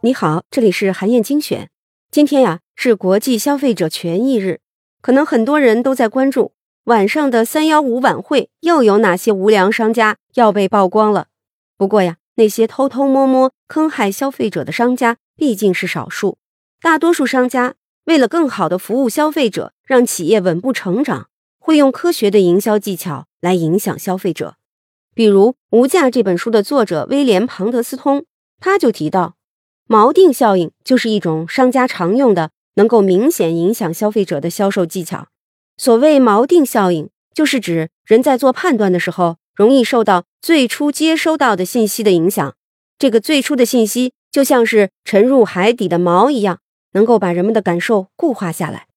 你好，这里是韩燕精选。今天呀是国际消费者权益日，可能很多人都在关注晚上的三幺五晚会又有哪些无良商家要被曝光了。不过呀，那些偷偷摸摸坑害消费者的商家毕竟是少数，大多数商家为了更好的服务消费者，让企业稳步成长，会用科学的营销技巧来影响消费者。比如《无价》这本书的作者威廉·庞德斯通，他就提到。锚定效应就是一种商家常用的、能够明显影响消费者的销售技巧。所谓锚定效应，就是指人在做判断的时候，容易受到最初接收到的信息的影响。这个最初的信息就像是沉入海底的锚一样，能够把人们的感受固化下来。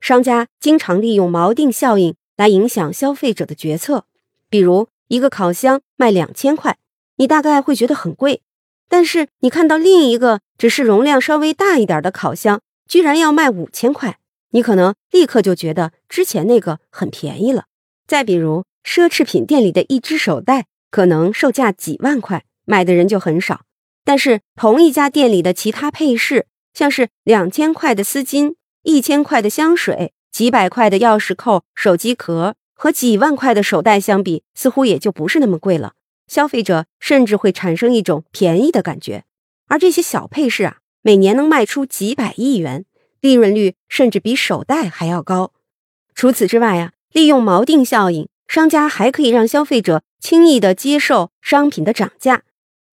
商家经常利用锚定效应来影响消费者的决策。比如，一个烤箱卖两千块，你大概会觉得很贵。但是你看到另一个只是容量稍微大一点的烤箱，居然要卖五千块，你可能立刻就觉得之前那个很便宜了。再比如，奢侈品店里的一只手袋可能售价几万块，买的人就很少。但是同一家店里的其他配饰，像是两千块的丝巾、一千块的香水、几百块的钥匙扣、手机壳和几万块的手袋相比，似乎也就不是那么贵了。消费者甚至会产生一种便宜的感觉，而这些小配饰啊，每年能卖出几百亿元，利润率甚至比手袋还要高。除此之外啊，利用锚定效应，商家还可以让消费者轻易的接受商品的涨价。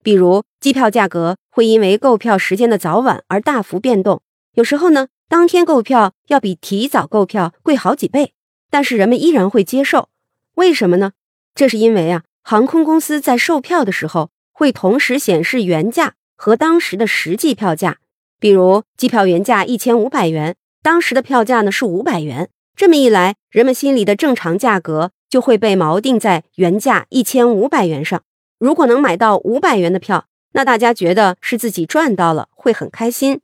比如，机票价格会因为购票时间的早晚而大幅变动，有时候呢，当天购票要比提早购票贵好几倍，但是人们依然会接受。为什么呢？这是因为啊。航空公司在售票的时候会同时显示原价和当时的实际票价。比如，机票原价一千五百元，当时的票价呢是五百元。这么一来，人们心里的正常价格就会被锚定在原价一千五百元上。如果能买到五百元的票，那大家觉得是自己赚到了，会很开心。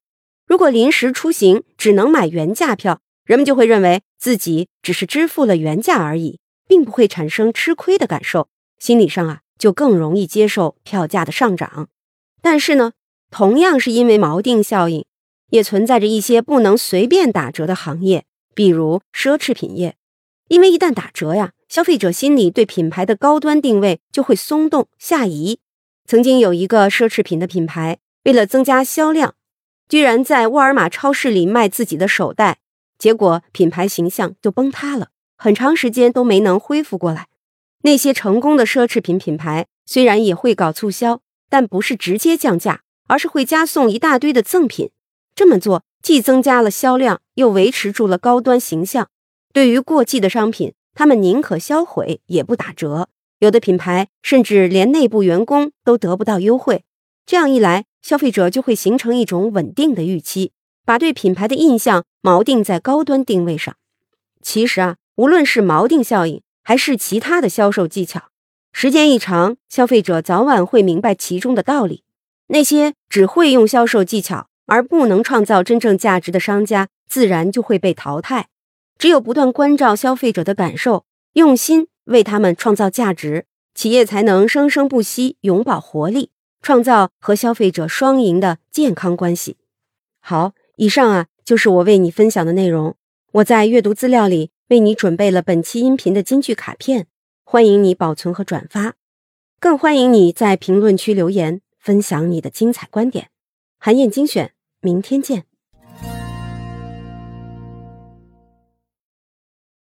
如果临时出行只能买原价票，人们就会认为自己只是支付了原价而已，并不会产生吃亏的感受。心理上啊，就更容易接受票价的上涨。但是呢，同样是因为锚定效应，也存在着一些不能随便打折的行业，比如奢侈品业。因为一旦打折呀，消费者心里对品牌的高端定位就会松动下移。曾经有一个奢侈品的品牌，为了增加销量，居然在沃尔玛超市里卖自己的手袋，结果品牌形象就崩塌了，很长时间都没能恢复过来。那些成功的奢侈品品牌虽然也会搞促销，但不是直接降价，而是会加送一大堆的赠品。这么做既增加了销量，又维持住了高端形象。对于过季的商品，他们宁可销毁也不打折。有的品牌甚至连内部员工都得不到优惠。这样一来，消费者就会形成一种稳定的预期，把对品牌的印象锚定在高端定位上。其实啊，无论是锚定效应，还是其他的销售技巧，时间一长，消费者早晚会明白其中的道理。那些只会用销售技巧而不能创造真正价值的商家，自然就会被淘汰。只有不断关照消费者的感受，用心为他们创造价值，企业才能生生不息，永葆活力，创造和消费者双赢的健康关系。好，以上啊就是我为你分享的内容。我在阅读资料里。为你准备了本期音频的金句卡片，欢迎你保存和转发，更欢迎你在评论区留言分享你的精彩观点。韩燕精选，明天见。